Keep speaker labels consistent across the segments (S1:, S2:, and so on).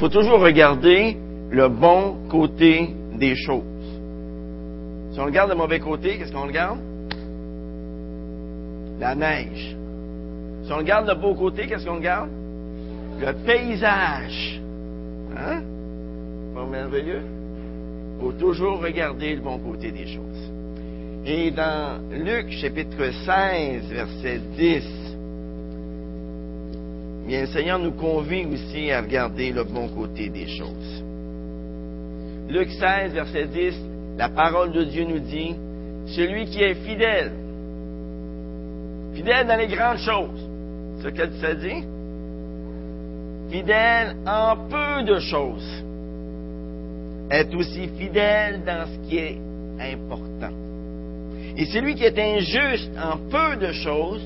S1: faut toujours regarder le bon côté des choses. Si on regarde le mauvais côté, qu'est-ce qu'on regarde? La neige. Si on regarde le beau côté, qu'est-ce qu'on regarde? Le paysage. Hein? Pas merveilleux? Il faut toujours regarder le bon côté des choses. Et dans Luc chapitre 16, verset 10, bien, le Seigneur nous convie aussi à regarder le bon côté des choses. Luc 16, verset 10, la parole de Dieu nous dit, celui qui est fidèle, fidèle dans les grandes choses, ce que ça dit, fidèle en peu de choses, est aussi fidèle dans ce qui est important. Et celui qui est injuste en peu de choses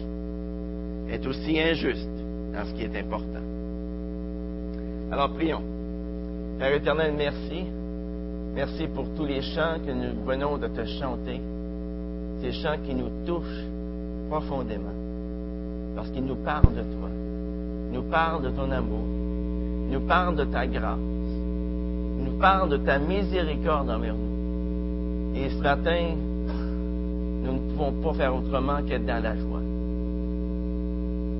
S1: est aussi injuste dans ce qui est important. Alors prions. Père éternel, merci. Merci pour tous les chants que nous venons de te chanter. Ces chants qui nous touchent profondément. Parce qu'ils nous parlent de toi. Nous parlent de ton amour. Nous parlent de ta grâce. Nous parlent de ta miséricorde envers nous. Et ce matin, nous ne pouvons pas faire autrement qu'être dans la joie.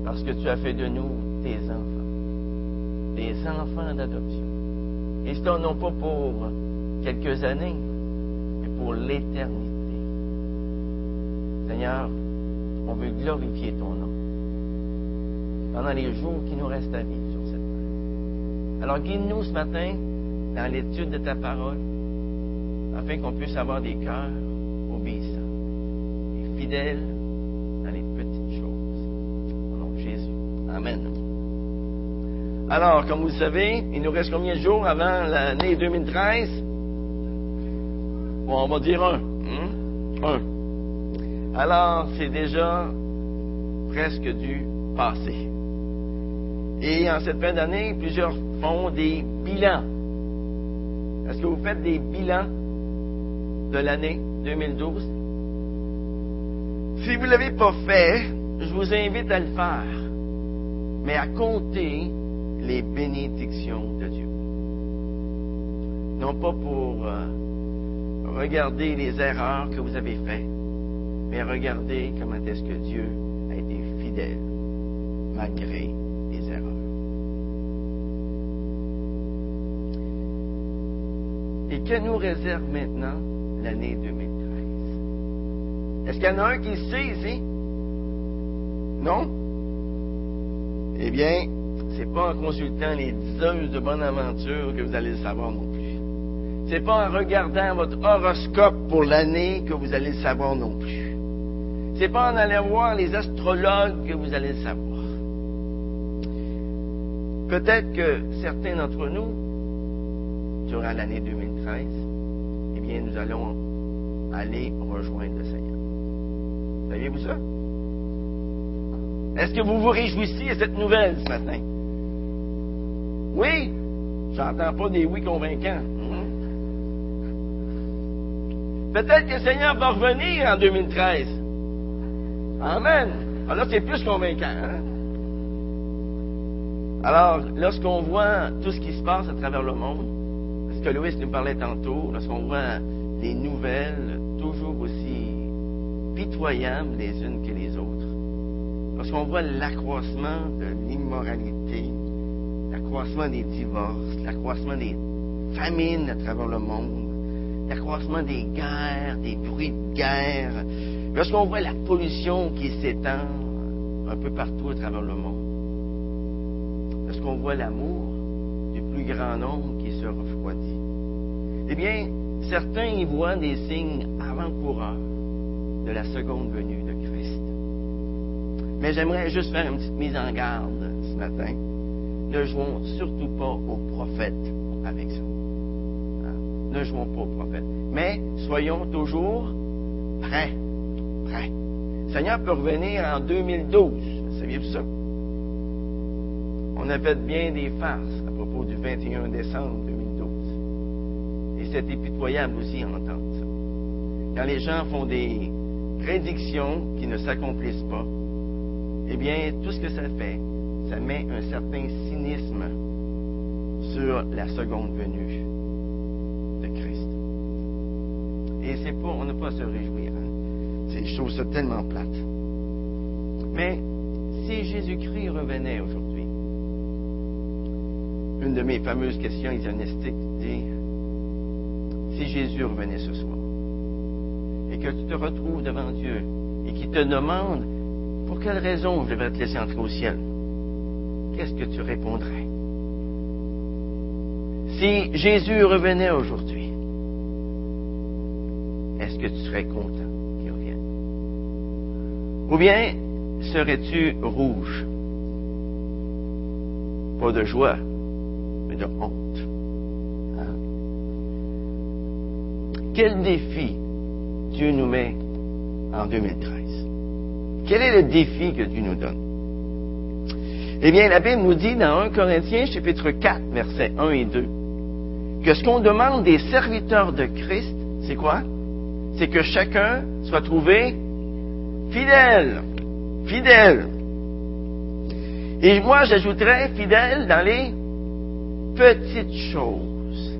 S1: Parce que tu as fait de nous tes enfants. Des enfants d'adoption. Et ce non pas pour quelques années, mais pour l'éternité. Seigneur, on veut glorifier ton nom pendant les jours qui nous restent à vivre sur cette terre. Alors guide-nous ce matin dans l'étude de ta parole, afin qu'on puisse avoir des cœurs obéissants et fidèles Alors, comme vous le savez, il nous reste combien de jours avant l'année 2013? Bon, on va dire un. Hein? Un. Alors, c'est déjà presque du passé. Et en cette fin d'année, plusieurs font des bilans. Est-ce que vous faites des bilans de l'année 2012? Si vous ne l'avez pas fait, je vous invite à le faire, mais à compter les bénédictions de Dieu. Non pas pour euh, regarder les erreurs que vous avez faites, mais regarder comment est-ce que Dieu a été fidèle malgré les erreurs. Et que nous réserve maintenant l'année 2013? Est-ce qu'il y en a un qui sait ici? Non? Eh bien, c'est pas en consultant les diseuses de bonne aventure que vous allez le savoir non plus. C'est pas en regardant votre horoscope pour l'année que vous allez le savoir non plus. C'est pas en allant voir les astrologues que vous allez le savoir. Peut-être que certains d'entre nous, durant l'année 2013, eh bien, nous allons aller rejoindre le Seigneur. Saviez-vous ça? Est-ce que vous vous réjouissez à cette nouvelle ce matin? Oui? J'entends pas des oui convaincants. Peut-être que le Seigneur va revenir en 2013. Amen. Alors, c'est plus convaincant. Hein? Alors, lorsqu'on voit tout ce qui se passe à travers le monde, parce que Louis nous parlait tantôt, lorsqu'on voit les nouvelles toujours aussi pitoyables les unes que les autres, lorsqu'on voit l'accroissement de l'immoralité, l'accroissement des divorces, l'accroissement des famines à travers le monde, l'accroissement des guerres, des bruits de guerre, lorsqu'on voit la pollution qui s'étend un peu partout à travers le monde, lorsqu'on voit l'amour du plus grand nombre qui se refroidit, eh bien, certains y voient des signes avant-coureurs de la seconde venue. Mais j'aimerais juste faire une petite mise en garde ce matin. Ne jouons surtout pas aux prophètes avec ça. Hein? Ne jouons pas aux prophètes. Mais soyons toujours prêts. Prêts. Le Seigneur peut revenir en 2012. Saviez-vous ça? On a fait bien des farces à propos du 21 décembre 2012. Et c'est épitoyable aussi à entendre ça. Quand les gens font des prédictions qui ne s'accomplissent pas, eh bien, tout ce que ça fait, ça met un certain cynisme sur la seconde venue de Christ. Et c'est pas, on n'a pas à se réjouir. Hein. C'est chose tellement plate. Mais si Jésus-Christ revenait aujourd'hui, une de mes fameuses questions diagnostiques dit si Jésus revenait ce soir et que tu te retrouves devant Dieu et qu'il te demande quelle raison je devrais te laisser entrer au ciel, qu'est-ce que tu répondrais? Si Jésus revenait aujourd'hui, est-ce que tu serais content qu'il revienne? Ou bien serais-tu rouge? Pas de joie, mais de honte. Hein? Quel défi Dieu nous met en 2013? Quel est le défi que Dieu nous donne? Eh bien, la Bible nous dit dans 1 Corinthiens chapitre 4, versets 1 et 2, que ce qu'on demande des serviteurs de Christ, c'est quoi? C'est que chacun soit trouvé fidèle. Fidèle. Et moi, j'ajouterais fidèle dans les petites choses.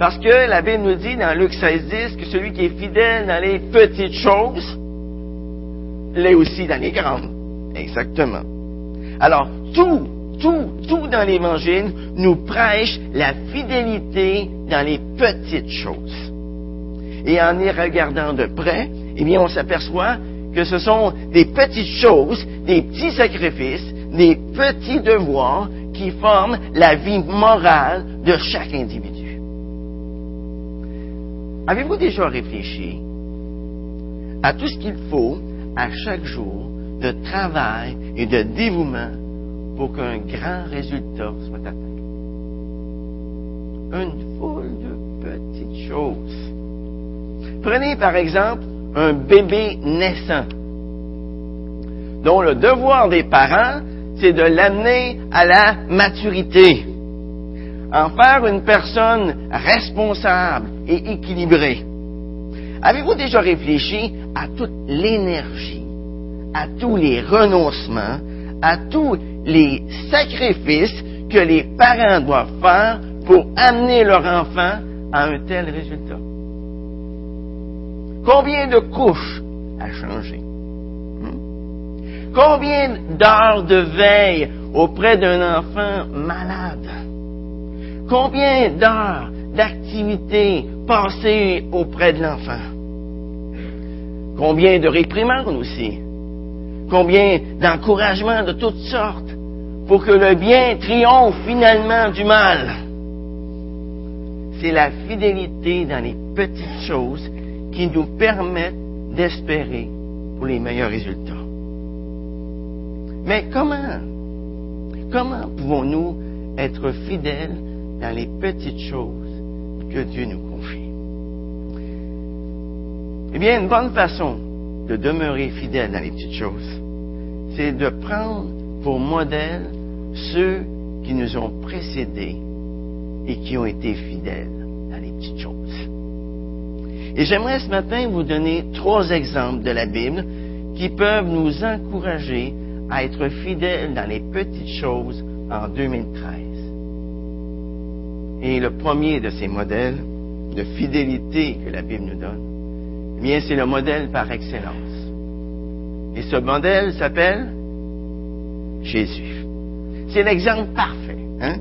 S1: Parce que la Bible nous dit dans Luc 16, 10 que celui qui est fidèle dans les petites choses l'est aussi dans les grandes. Exactement. Alors, tout, tout, tout dans l'Évangile nous prêche la fidélité dans les petites choses. Et en y regardant de près, eh bien, on s'aperçoit que ce sont des petites choses, des petits sacrifices, des petits devoirs qui forment la vie morale de chaque individu. Avez-vous déjà réfléchi à tout ce qu'il faut à chaque jour de travail et de dévouement pour qu'un grand résultat soit atteint. Une foule de petites choses. Prenez par exemple un bébé naissant, dont le devoir des parents, c'est de l'amener à la maturité, en faire une personne responsable et équilibrée. Avez-vous déjà réfléchi à toute l'énergie, à tous les renoncements, à tous les sacrifices que les parents doivent faire pour amener leur enfant à un tel résultat? Combien de couches à changer? Hmm? Combien d'heures de veille auprès d'un enfant malade? Combien d'heures d'activités passées auprès de l'enfant? Combien de réprimandes aussi? Combien d'encouragements de toutes sortes pour que le bien triomphe finalement du mal? C'est la fidélité dans les petites choses qui nous permettent d'espérer pour les meilleurs résultats. Mais comment, comment pouvons-nous être fidèles dans les petites choses que Dieu nous confie? Eh bien, une bonne façon de demeurer fidèle dans les petites choses, c'est de prendre pour modèle ceux qui nous ont précédés et qui ont été fidèles dans les petites choses. Et j'aimerais ce matin vous donner trois exemples de la Bible qui peuvent nous encourager à être fidèles dans les petites choses en 2013. Et le premier de ces modèles de fidélité que la Bible nous donne, c'est le modèle par excellence. Et ce modèle s'appelle Jésus. C'est l'exemple parfait. Hein?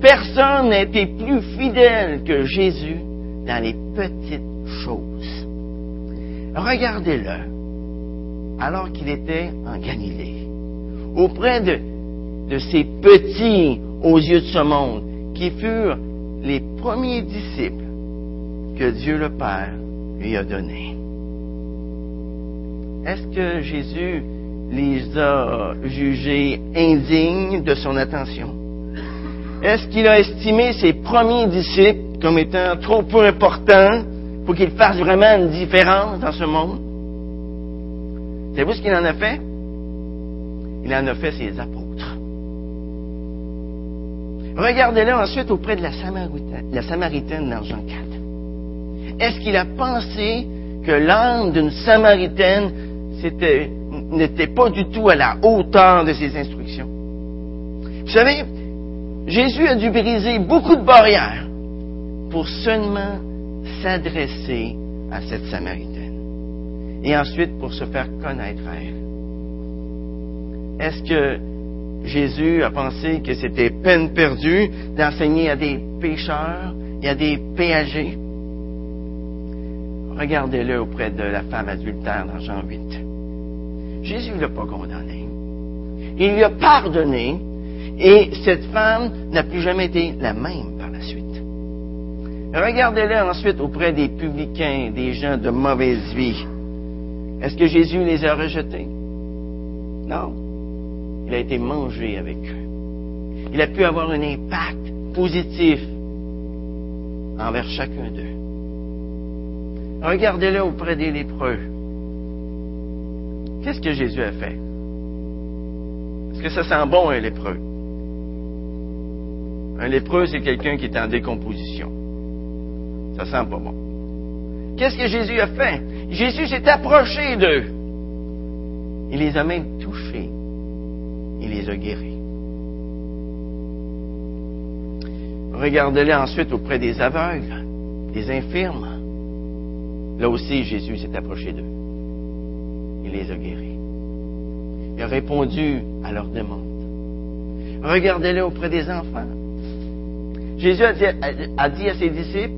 S1: Personne n'a été plus fidèle que Jésus dans les petites choses. Regardez-le, alors qu'il était en Galilée, auprès de, de ces petits aux yeux de ce monde, qui furent les premiers disciples que Dieu le Père lui a donné. Est-ce que Jésus les a jugés indignes de son attention? Est-ce qu'il a estimé ses premiers disciples comme étant trop peu importants pour qu'ils fassent vraiment une différence dans ce monde? Savez-vous ce qu'il en a fait? Il en a fait ses apôtres. Regardez-le ensuite auprès de la Samaritaine, la Samaritaine dans Jean 4. Est-ce qu'il a pensé que l'âme d'une Samaritaine n'était pas du tout à la hauteur de ses instructions? Vous savez, Jésus a dû briser beaucoup de barrières pour seulement s'adresser à cette Samaritaine. Et ensuite pour se faire connaître à elle. Est-ce que Jésus a pensé que c'était peine perdue d'enseigner à des pécheurs et à des péagers? Regardez-le auprès de la femme adultère dans Jean 8. Jésus ne l'a pas condamné. Il lui a pardonné et cette femme n'a plus jamais été la même par la suite. Regardez-le ensuite auprès des publicains, des gens de mauvaise vie. Est-ce que Jésus les a rejetés? Non. Il a été mangé avec eux. Il a pu avoir un impact positif envers chacun d'eux. Regardez-le auprès des lépreux. Qu'est-ce que Jésus a fait? Est-ce que ça sent bon un lépreux? Un lépreux, c'est quelqu'un qui est en décomposition. Ça sent pas bon. Qu'est-ce que Jésus a fait? Jésus s'est approché d'eux. Il les a même touchés. Il les a guéris. Regardez-les ensuite auprès des aveugles, des infirmes. Là aussi, Jésus s'est approché d'eux. Il les a guéris. Il a répondu à leurs demandes. Regardez-les auprès des enfants. Jésus a dit, a dit, à ses disciples,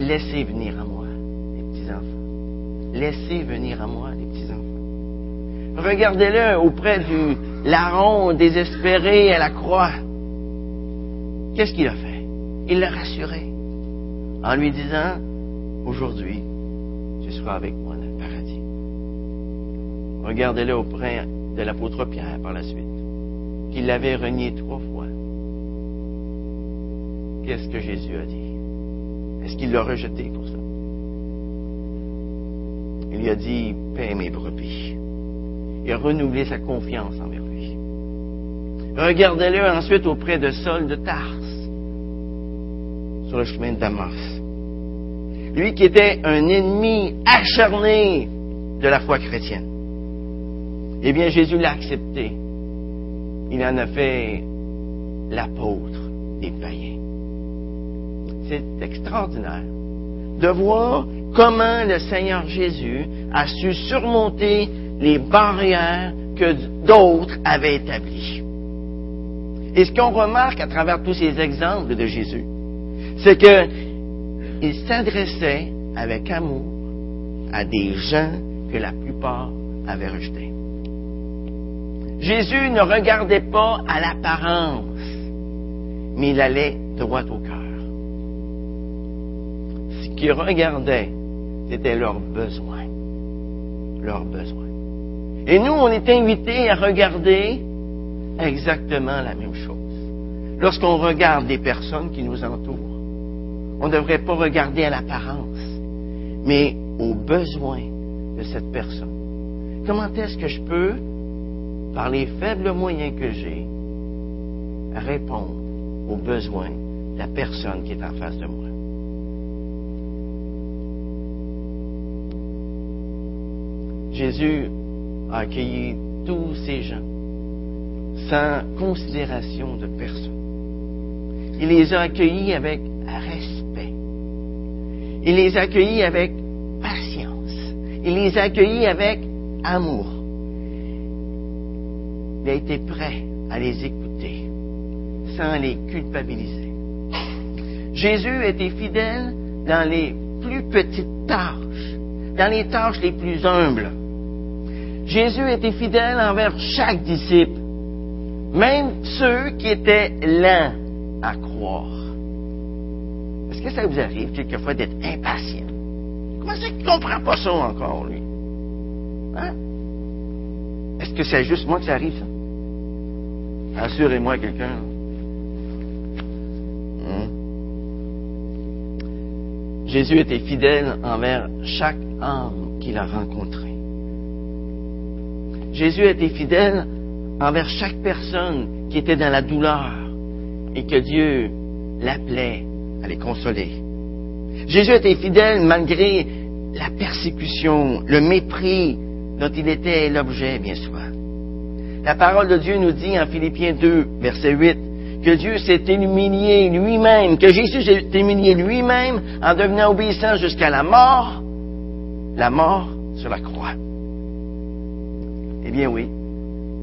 S1: laissez venir à moi les petits-enfants. Laissez venir à moi les petits-enfants. Regardez-le auprès du larron désespéré à la croix. Qu'est-ce qu'il a fait? Il l'a rassuré en lui disant, aujourd'hui, tu seras avec moi dans le paradis. Regardez-le auprès de l'apôtre Pierre par la suite, qu'il l'avait renié trois fois. Qu'est-ce que Jésus a dit? Est-ce qu'il l'a rejeté pour ça? Il lui a dit, paie mes brebis. Il a renouvelé sa confiance envers lui. Regardez-le ensuite auprès de Saul de Tarse, sur le chemin de Damas lui qui était un ennemi acharné de la foi chrétienne. Eh bien, Jésus l'a accepté. Il en a fait l'apôtre des païens. C'est extraordinaire de voir comment le Seigneur Jésus a su surmonter les barrières que d'autres avaient établies. Et ce qu'on remarque à travers tous ces exemples de Jésus, c'est que il s'adressait avec amour à des gens que la plupart avaient rejetés. Jésus ne regardait pas à l'apparence, mais il allait droit au cœur. Ce qu'il regardait, c'était leurs besoins. Leurs besoins. Et nous, on est invités à regarder exactement la même chose. Lorsqu'on regarde les personnes qui nous entourent, on ne devrait pas regarder à l'apparence, mais aux besoins de cette personne. Comment est-ce que je peux, par les faibles moyens que j'ai, répondre aux besoins de la personne qui est en face de moi? Jésus a accueilli tous ces gens sans considération de personne. Il les a accueillis avec il les accueillit avec patience. Il les accueillit avec amour. Il a été prêt à les écouter sans les culpabiliser. Jésus était fidèle dans les plus petites tâches, dans les tâches les plus humbles. Jésus était fidèle envers chaque disciple, même ceux qui étaient lents à croire. Est-ce que ça vous arrive quelquefois d'être impatient? Comment c'est qu'il ne comprend pas ça encore, lui? Hein? Est-ce que c'est juste moi que ça arrive, ça? Assurez-moi quelqu'un. Hein? Jésus était fidèle envers chaque âme qu'il a rencontré. Jésus était fidèle envers chaque personne qui était dans la douleur et que Dieu l'appelait à les consoler. Jésus était fidèle malgré la persécution, le mépris dont il était l'objet, bien souvent. La parole de Dieu nous dit en Philippiens 2, verset 8, que Dieu s'est humilié lui-même, que Jésus s'est humilié lui-même en devenant obéissant jusqu'à la mort, la mort sur la croix. Eh bien oui,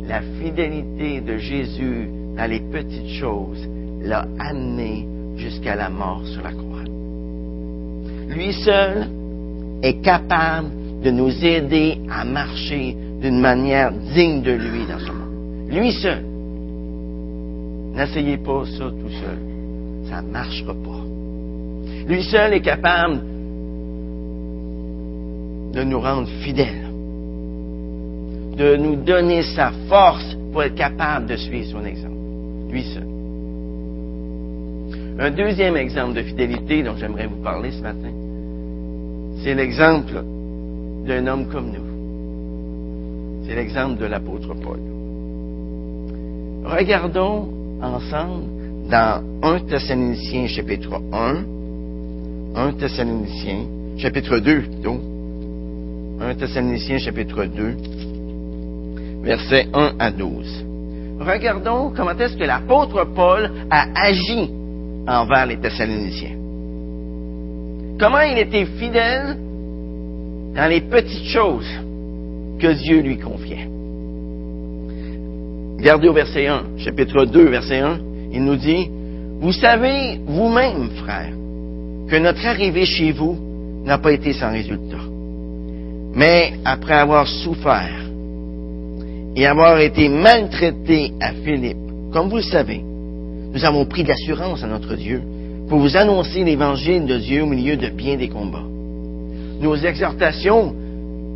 S1: la fidélité de Jésus dans les petites choses l'a amené jusqu'à la mort sur la croix. Lui seul est capable de nous aider à marcher d'une manière digne de lui dans ce monde. Lui seul. N'essayez pas ça tout seul. Ça ne marchera pas. Lui seul est capable de nous rendre fidèles, de nous donner sa force pour être capable de suivre son exemple. Lui seul. Un deuxième exemple de fidélité dont j'aimerais vous parler ce matin, c'est l'exemple d'un homme comme nous. C'est l'exemple de l'apôtre Paul. Regardons ensemble dans 1 Thessaloniciens chapitre 1, 1 Thessaloniciens chapitre 2 plutôt, 1 Thessaloniciens chapitre 2, versets 1 à 12. Regardons comment est-ce que l'apôtre Paul a agi envers les Thessaloniciens. Comment il était fidèle dans les petites choses que Dieu lui confiait. Regardez au verset 1, chapitre 2, verset 1, il nous dit, Vous savez vous-même, frère, que notre arrivée chez vous n'a pas été sans résultat. Mais après avoir souffert et avoir été maltraité à Philippe, comme vous le savez, nous avons pris d'assurance à notre Dieu pour vous annoncer l'évangile de Dieu au milieu de bien des combats nos exhortations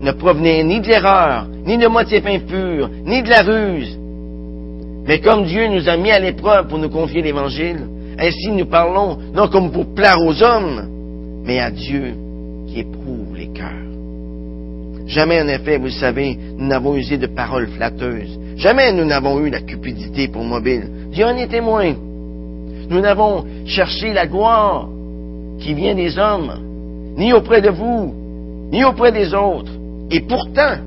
S1: ne provenaient ni de l'erreur, ni de motifs impurs, ni de la ruse. Mais comme Dieu nous a mis à l'épreuve pour nous confier l'Évangile, ainsi nous parlons, non comme pour plaire aux hommes, mais à Dieu qui éprouve les cœurs. Jamais, en effet, vous le savez, nous n'avons usé de paroles flatteuses. Jamais nous n'avons eu la cupidité pour mobile. Dieu en est témoin. Nous n'avons cherché la gloire qui vient des hommes, ni auprès de vous, ni auprès des autres. Et pourtant,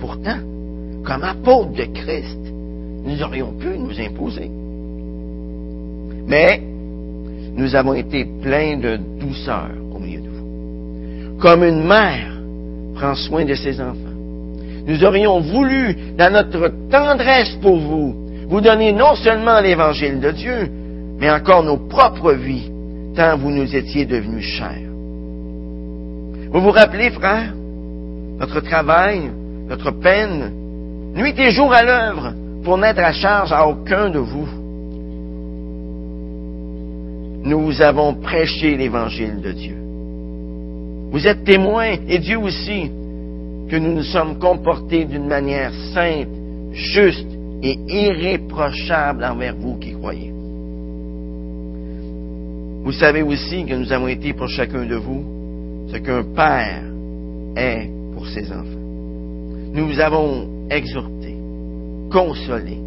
S1: pourtant, comme apôtres de Christ, nous aurions pu nous imposer. Mais nous avons été pleins de douceur au milieu de vous. Comme une mère prend soin de ses enfants. Nous aurions voulu, dans notre tendresse pour vous, vous donner non seulement l'évangile de Dieu, mais encore nos propres vies, tant vous nous étiez devenus chers. Vous vous rappelez, frère, notre travail, notre peine, nuit et jour à l'œuvre, pour n'être à charge à aucun de vous. Nous avons prêché l'évangile de Dieu. Vous êtes témoins, et Dieu aussi, que nous nous sommes comportés d'une manière sainte, juste et irréprochable envers vous qui croyez. Vous savez aussi que nous avons été pour chacun de vous ce qu'un père est pour ses enfants. Nous vous avons exhorté, consolé,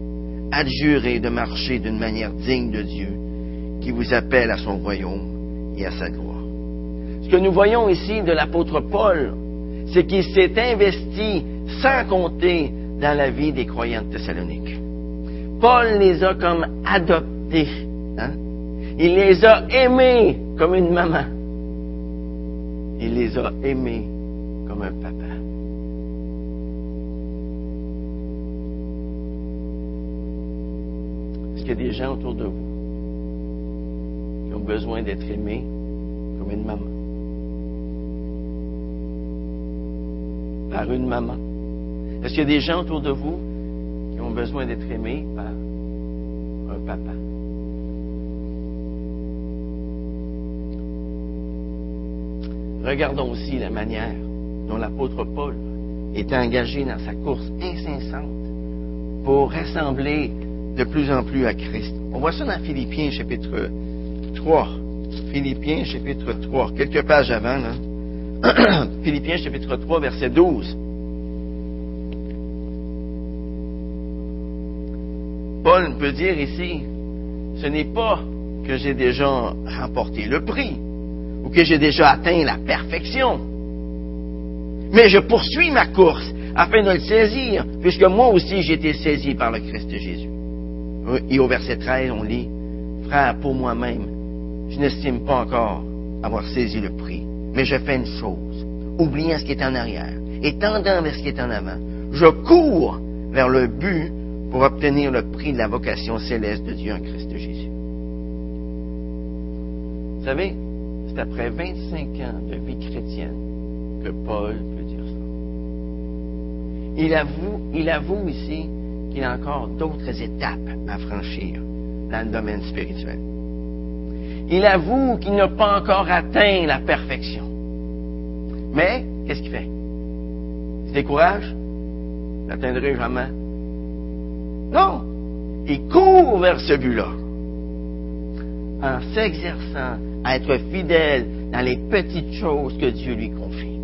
S1: adjuré de marcher d'une manière digne de Dieu qui vous appelle à son royaume et à sa gloire. Ce que nous voyons ici de l'apôtre Paul, c'est qu'il s'est investi sans compter dans la vie des croyants de Thessalonique. Paul les a comme adoptés. Hein? Il les a aimés comme une maman. Il les a aimés comme un papa. Est-ce qu'il y a des gens autour de vous qui ont besoin d'être aimés comme une maman? Par une maman. Est-ce qu'il y a des gens autour de vous qui ont besoin d'être aimés par un papa? Regardons aussi la manière dont l'apôtre Paul était engagé dans sa course incessante pour rassembler de plus en plus à Christ. On voit ça dans Philippiens chapitre 3. Philippiens chapitre 3, quelques pages avant. Là. Philippiens chapitre 3, verset 12. Paul peut dire ici, ce n'est pas que j'ai déjà remporté le prix, ou que j'ai déjà atteint la perfection. Mais je poursuis ma course afin de le saisir, puisque moi aussi j'ai été saisi par le Christ Jésus. Et au verset 13, on lit, Frère, pour moi-même, je n'estime pas encore avoir saisi le prix, mais je fais une chose, oubliant ce qui est en arrière et tendant vers ce qui est en avant. Je cours vers le but pour obtenir le prix de la vocation céleste de Dieu en Christ Jésus. Vous savez, c'est après 25 ans de vie chrétienne que Paul peut dire ça. Il avoue, ici qu'il a encore d'autres étapes à franchir dans le domaine spirituel. Il avoue qu'il n'a pas encore atteint la perfection. Mais, qu'est-ce qu'il fait? Il se décourage? N'atteindrai jamais. Non! Il court vers ce but-là. En s'exerçant à être fidèle dans les petites choses que Dieu lui confie.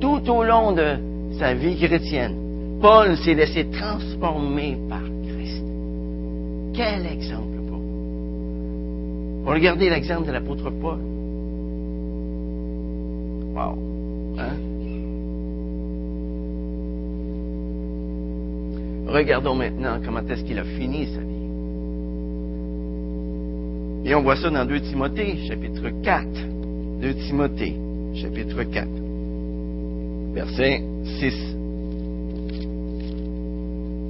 S1: Tout au long de sa vie chrétienne, Paul s'est laissé transformer par Christ. Quel exemple pour vous? Regardez l'exemple de l'apôtre Paul. Wow. Hein? Regardons maintenant comment est-ce qu'il a fini sa vie. Et on voit ça dans 2 Timothée, chapitre 4. 2 Timothée, chapitre 4, verset 6.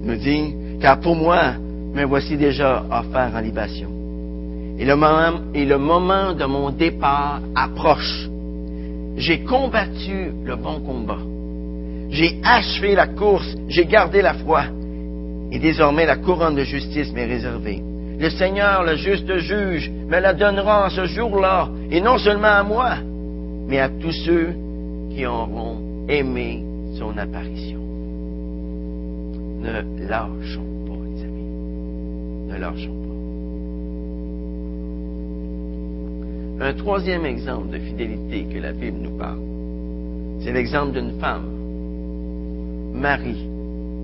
S1: Il nous dit, car pour moi, me voici déjà offert en libation. Et le moment, et le moment de mon départ approche. J'ai combattu le bon combat. J'ai achevé la course, j'ai gardé la foi. Et désormais la couronne de justice m'est réservée. Le Seigneur, le juste juge, me la donnera en ce jour-là, et non seulement à moi, mais à tous ceux qui auront aimé son apparition. Ne lâchons pas, les amis. Ne lâchons pas. Un troisième exemple de fidélité que la Bible nous parle, c'est l'exemple d'une femme, Marie,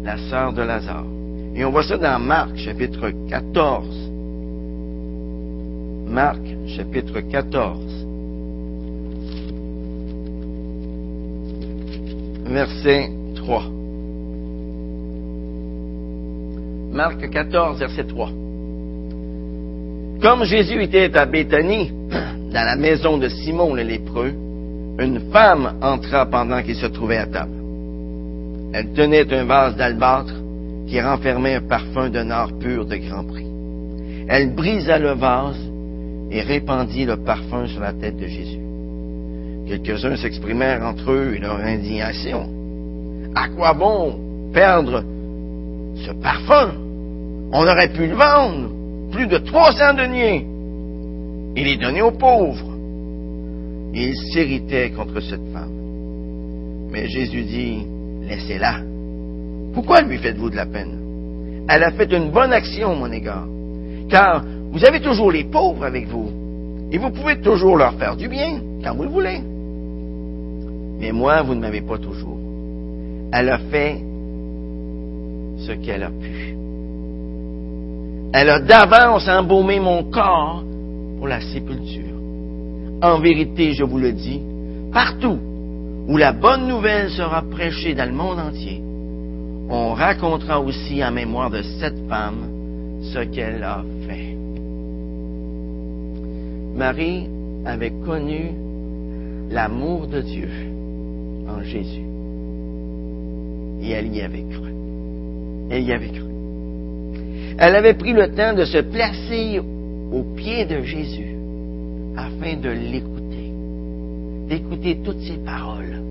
S1: la sœur de Lazare. Et on voit ça dans Marc, chapitre 14. Marc, chapitre 14. Verset 3. Marc 14, verset 3. Comme Jésus était à Béthanie, dans la maison de Simon le lépreux, une femme entra pendant qu'il se trouvait à table. Elle tenait un vase d'albâtre qui renfermait un parfum d'un or pur de grand prix. Elle brisa le vase et répandit le parfum sur la tête de Jésus. Quelques-uns s'exprimèrent entre eux et leur indignation. À quoi bon perdre ce parfum? On aurait pu le vendre, plus de 300 deniers, et les donner aux pauvres. Ils s'irritaient contre cette femme. Mais Jésus dit, laissez-la. Pourquoi lui faites-vous de la peine? Elle a fait une bonne action, mon égard. Car vous avez toujours les pauvres avec vous. Et vous pouvez toujours leur faire du bien quand vous le voulez. Mais moi, vous ne m'avez pas toujours. Elle a fait ce qu'elle a pu. Elle a d'avance embaumé mon corps pour la sépulture. En vérité, je vous le dis, partout où la bonne nouvelle sera prêchée dans le monde entier, on racontera aussi en mémoire de cette femme ce qu'elle a fait. Marie avait connu l'amour de Dieu en Jésus. Et elle y avait cru. Elle y avait cru. Elle avait pris le temps de se placer aux pieds de Jésus afin de l'écouter, d'écouter toutes ses paroles,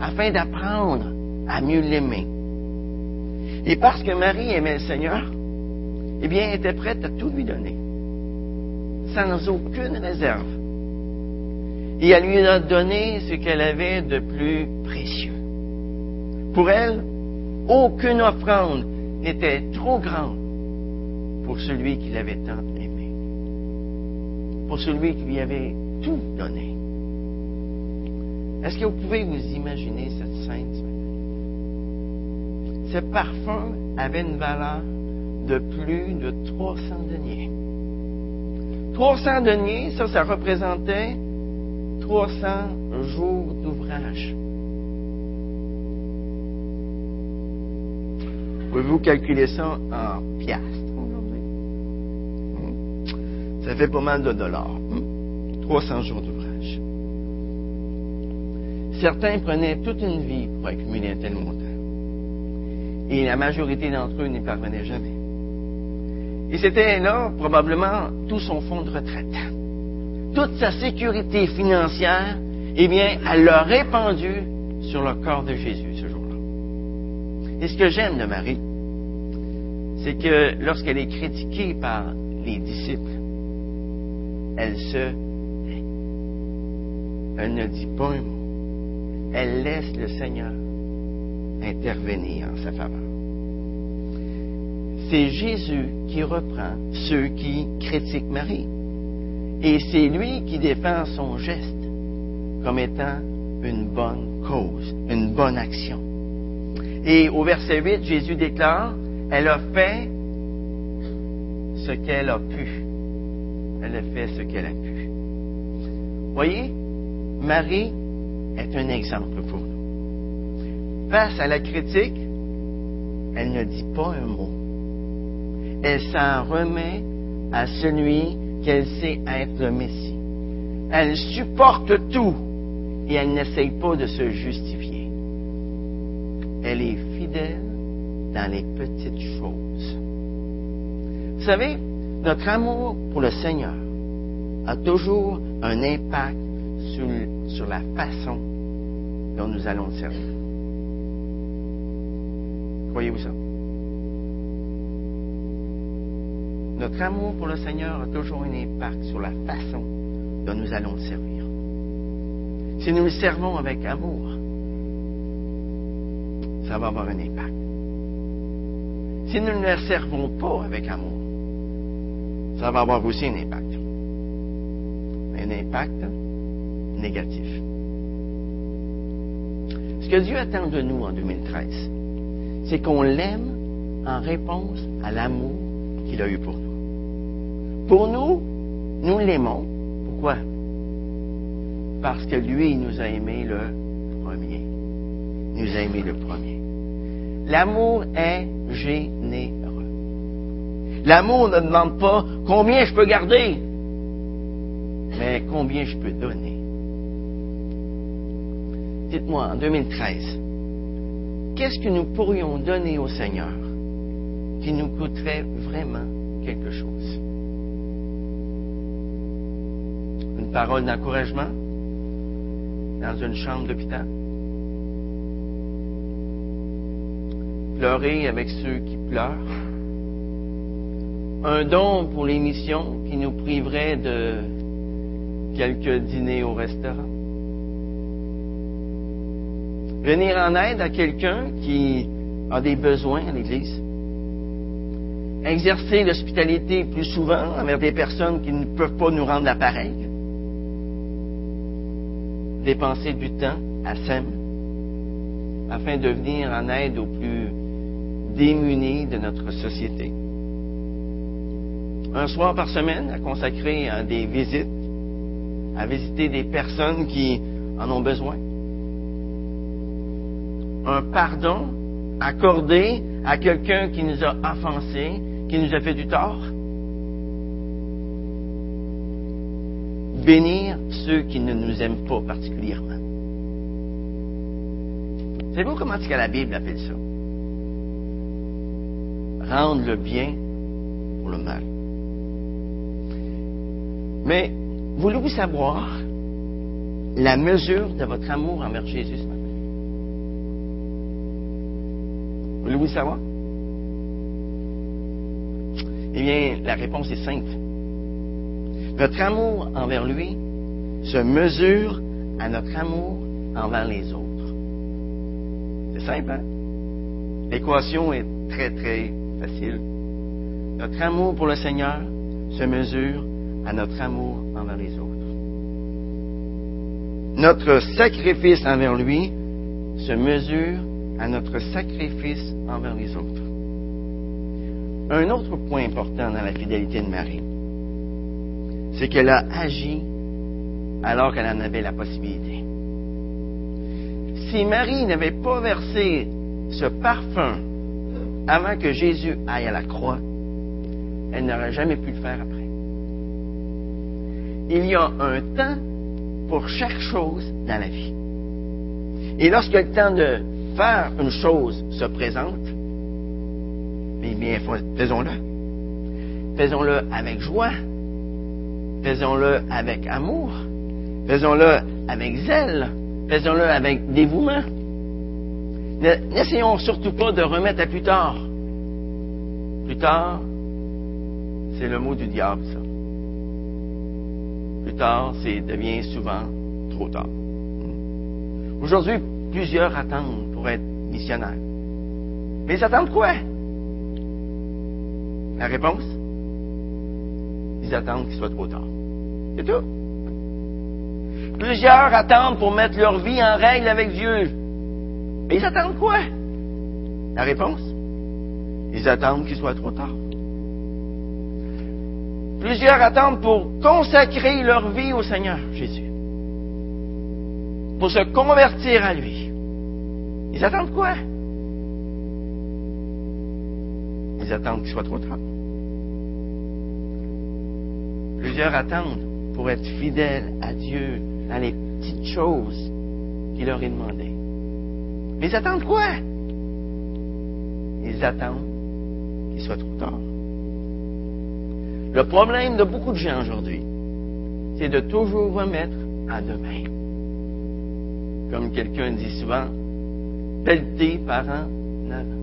S1: afin d'apprendre à mieux l'aimer, et parce que Marie aimait le Seigneur, eh bien, elle était prête à tout lui donner, sans aucune réserve. Et elle lui a donné ce qu'elle avait de plus précieux. Pour elle, aucune offrande n'était trop grande pour celui qui l'avait tant aimé, pour celui qui lui avait tout donné. Est-ce que vous pouvez vous imaginer cette scène ce parfum avait une valeur de plus de 300 deniers. 300 deniers, ça, ça représentait 300 jours d'ouvrage. Pouvez-vous calculer ça en piastres aujourd'hui? Hmm. Ça fait pas mal de dollars. 300 hmm. jours d'ouvrage. Certains prenaient toute une vie pour accumuler un tel montant. Et la majorité d'entre eux n'y parvenaient jamais. Et c'était là probablement tout son fonds de retraite. Toute sa sécurité financière, eh bien, elle l'a répandu sur le corps de Jésus ce jour-là. Et ce que j'aime de Marie, c'est que lorsqu'elle est critiquée par les disciples, elle se Elle ne dit pas un mot. Elle laisse le Seigneur intervenir en sa faveur. C'est Jésus qui reprend ceux qui critiquent Marie. Et c'est lui qui défend son geste comme étant une bonne cause, une bonne action. Et au verset 8, Jésus déclare, elle a fait ce qu'elle a pu. Elle a fait ce qu'elle a pu. Voyez, Marie est un exemple. Face à la critique, elle ne dit pas un mot. Elle s'en remet à celui qu'elle sait être le Messie. Elle supporte tout et elle n'essaye pas de se justifier. Elle est fidèle dans les petites choses. Vous savez, notre amour pour le Seigneur a toujours un impact sur, la façon dont nous allons servir. Croyez-vous ça? Notre amour pour le Seigneur a toujours un impact sur la façon dont nous allons le servir. Si nous le servons avec amour, ça va avoir un impact. Si nous ne le servons pas avec amour, ça va avoir aussi un impact. Un impact négatif. Ce que Dieu attend de nous en 2013, c'est qu'on l'aime en réponse à l'amour qu'il a eu pour nous. Pour nous, nous l'aimons. Pourquoi? Parce que lui, il nous a aimés le premier. Il nous a aimés le premier. L'amour est généreux. L'amour ne demande pas combien je peux garder, mais combien je peux donner. Dites-moi, en 2013, qu'est-ce que nous pourrions donner au Seigneur qui nous coûterait vraiment quelque chose? Une parole d'encouragement? dans une chambre d'hôpital? Pleurer avec ceux qui pleurent? Un don pour les missions qui nous priverait de quelques dîners au restaurant? Venir en aide à quelqu'un qui a des besoins à l'Église. Exercer l'hospitalité plus souvent envers des personnes qui ne peuvent pas nous rendre l'appareil dépenser du temps à SEM afin de venir en aide aux plus démunis de notre société. Un soir par semaine à consacrer à des visites, à visiter des personnes qui en ont besoin. Un pardon accordé à quelqu'un qui nous a offensés, qui nous a fait du tort. bénir ceux qui ne nous aiment pas particulièrement. Savez-vous comment est-ce que la Bible appelle ça? Rendre le bien pour le mal. Mais voulez-vous savoir la mesure de votre amour envers Jésus? Voulez-vous savoir? Eh bien, la réponse est simple. Notre amour envers lui se mesure à notre amour envers les autres. C'est simple, hein? L'équation est très, très facile. Notre amour pour le Seigneur se mesure à notre amour envers les autres. Notre sacrifice envers lui se mesure à notre sacrifice envers les autres. Un autre point important dans la fidélité de Marie, c'est qu'elle a agi alors qu'elle en avait la possibilité. Si Marie n'avait pas versé ce parfum avant que Jésus aille à la croix, elle n'aurait jamais pu le faire après. Il y a un temps pour chaque chose dans la vie. Et lorsque le temps de faire une chose se présente, bien, faisons-le. Faisons-le avec joie. Faisons-le avec amour. Faisons-le avec zèle. Faisons-le avec dévouement. N'essayons surtout pas de remettre à plus tard. Plus tard, c'est le mot du diable, ça. Plus tard, c'est devient souvent trop tard. Aujourd'hui, plusieurs attendent pour être missionnaires. Mais ils attendent quoi? La réponse? Ils attendent qu'il soit trop tard. C'est tout. Plusieurs attendent pour mettre leur vie en règle avec Dieu. Mais ils attendent quoi? La réponse? Ils attendent qu'il soit trop tard. Plusieurs attendent pour consacrer leur vie au Seigneur Jésus. Pour se convertir à lui. Ils attendent quoi? Ils attendent qu'il soit trop tard. Plusieurs attendent pour être fidèles à Dieu dans les petites choses qu'il leur est demandé. Mais ils attendent quoi? Ils attendent qu'il soit trop tard. Le problème de beaucoup de gens aujourd'hui, c'est de toujours remettre à demain. Comme quelqu'un dit souvent, pelleter par en avant.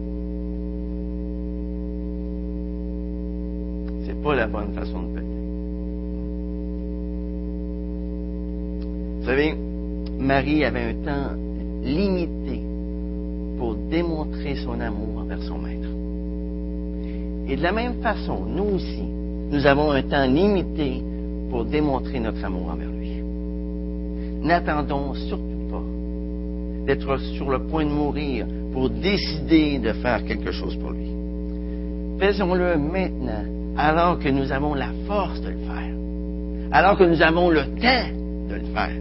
S1: Pas la bonne façon de pelleter. Vous savez, Marie avait un temps limité pour démontrer son amour envers son maître. Et de la même façon, nous aussi, nous avons un temps limité pour démontrer notre amour envers lui. N'attendons surtout pas d'être sur le point de mourir pour décider de faire quelque chose pour lui. Faisons-le maintenant, alors que nous avons la force de le faire, alors que nous avons le temps de le faire,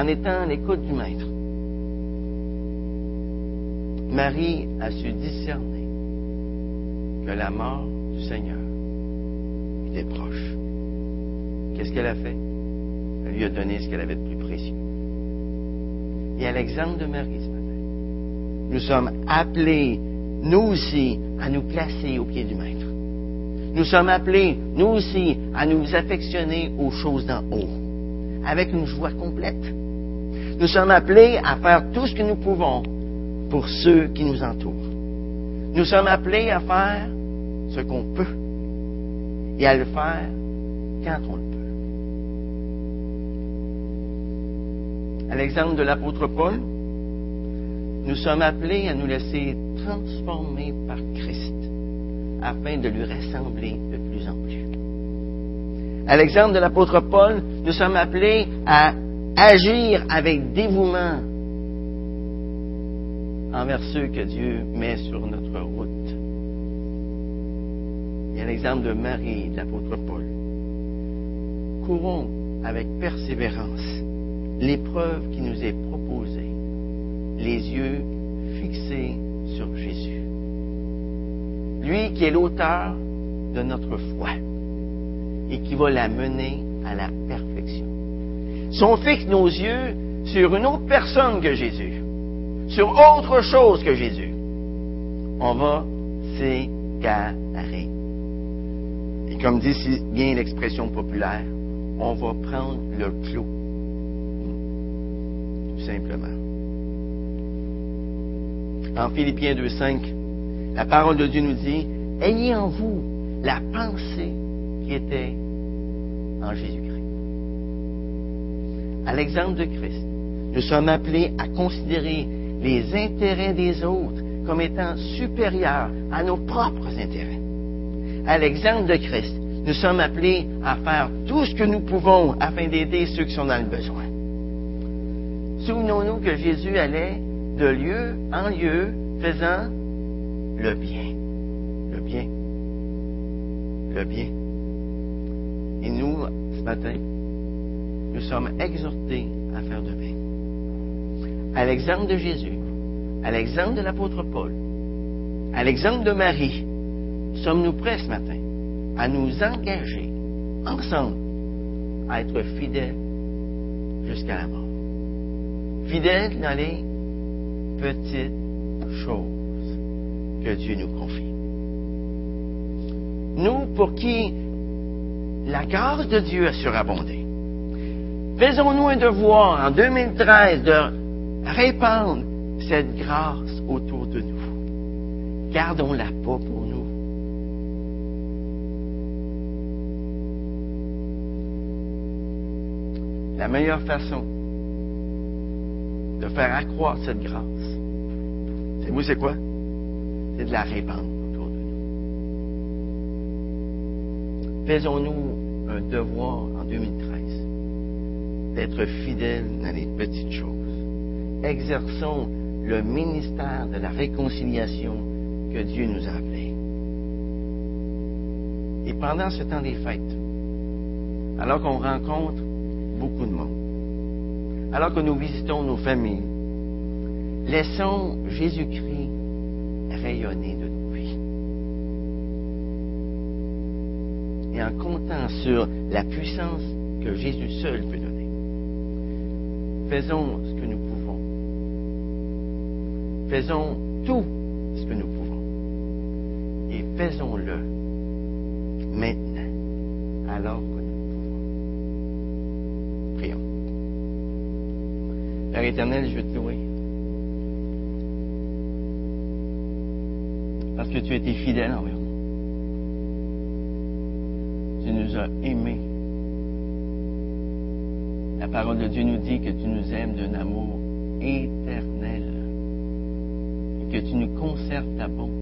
S1: en étant à l'écoute du Maître. Marie a su discerner que la mort du Seigneur était proche. Qu'est-ce qu'elle a fait? Elle lui a donné ce qu'elle avait de plus précieux. Et à l'exemple de Marie ce matin, nous sommes appelés, nous aussi, à nous placer au pied du Maître. Nous sommes appelés, nous aussi, à nous affectionner aux choses d'en haut, avec une joie complète. Nous sommes appelés à faire tout ce que nous pouvons pour ceux qui nous entourent. Nous sommes appelés à faire ce qu'on peut et à le faire quand on le peut. À l'exemple de l'apôtre Paul, nous sommes appelés à nous laisser transformer par Christ afin de lui ressembler de plus en plus. À l'exemple de l'apôtre Paul, nous sommes appelés à agir avec dévouement envers ceux que Dieu met sur notre route. Il y a l'exemple de Marie, de l'apôtre Paul. Courons avec persévérance l'épreuve qui nous est proposée, les yeux fixés sur Jésus. Lui qui est l'auteur de notre foi et qui va la mener à la perfection. Si on fixe nos yeux sur une autre personne que Jésus, sur autre chose que Jésus, on va s'égarer. Et comme dit si bien l'expression populaire, on va prendre le clou. Tout simplement. En Philippiens 2.5, la parole de Dieu nous dit, ayez en vous la pensée qui était en Jésus-Christ. À l'exemple de Christ, nous sommes appelés à considérer les intérêts des autres comme étant supérieurs à nos propres intérêts. À l'exemple de Christ, nous sommes appelés à faire tout ce que nous pouvons afin d'aider ceux qui sont dans le besoin. Souvenons-nous que Jésus allait de lieu en lieu faisant le bien. Le bien. Le bien. Et nous, ce matin, nous sommes exhortés à faire de bien. À l'exemple de Jésus, à l'exemple de l'apôtre Paul, à l'exemple de Marie, sommes-nous prêts ce matin à nous engager ensemble à être fidèles jusqu'à la mort? Fidèles dans les petites choses que Dieu nous confie. Nous, pour qui la grâce de Dieu a surabondé, faisons-nous un devoir en 2013 de répandre cette grâce autour de nous. Gardons-la pas pour nous. La meilleure façon de faire accroître cette grâce, c'est vous, c'est quoi? C'est de la répandre autour de nous. Faisons-nous un devoir en 2013 d'être fidèles dans les petites choses. Exerçons le ministère de la réconciliation que Dieu nous a appelé. Et pendant ce temps des fêtes, alors qu'on rencontre beaucoup de monde, alors que nous visitons nos familles, laissons Jésus-Christ rayonner de vies. Et en comptant sur la puissance que Jésus seul peut donner, faisons ce que nous pouvons. Faisons tout ce que nous pouvons. Et faisons-le maintenant, alors que nous pouvons. Prions. Père éternel, je te louer. Que tu as été fidèle envers nous. Tu nous as aimés. La parole de Dieu nous dit que tu nous aimes d'un amour éternel et que tu nous conserves ta bonté.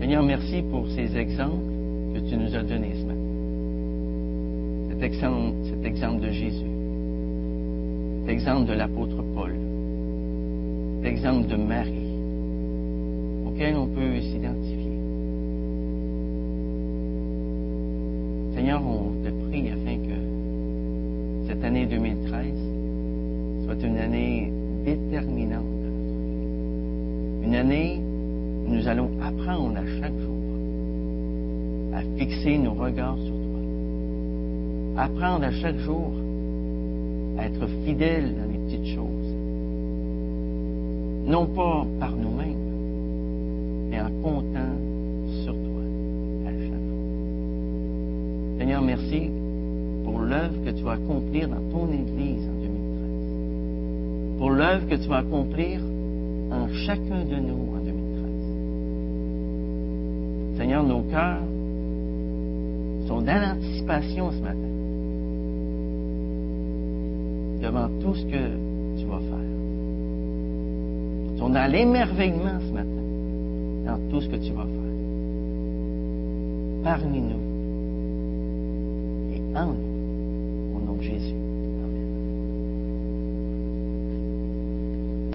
S1: Seigneur, merci pour ces exemples que tu nous as donnés ce matin. Cet exemple, de Jésus, cet exemple de l'apôtre Paul, cet exemple de Marie, on peut s'identifier. Seigneur, on te prie afin que cette année 2013 soit une année déterminante de notre vie. Une année où nous allons apprendre à chaque jour à fixer nos regards sur toi. Apprendre à chaque jour à être fidèles dans les petites choses. Non pas par nous-mêmes, en comptant sur toi à chaque fois. Seigneur, merci pour l'œuvre que tu vas accomplir dans ton Église en 2013. Pour l'œuvre que tu vas accomplir en chacun de nous en 2013. Seigneur, nos cœurs sont dans l'anticipation ce matin devant tout ce que tu vas faire. Ils sont dans l'émerveillement ce ce que tu vas faire. Parmi nous et en nous,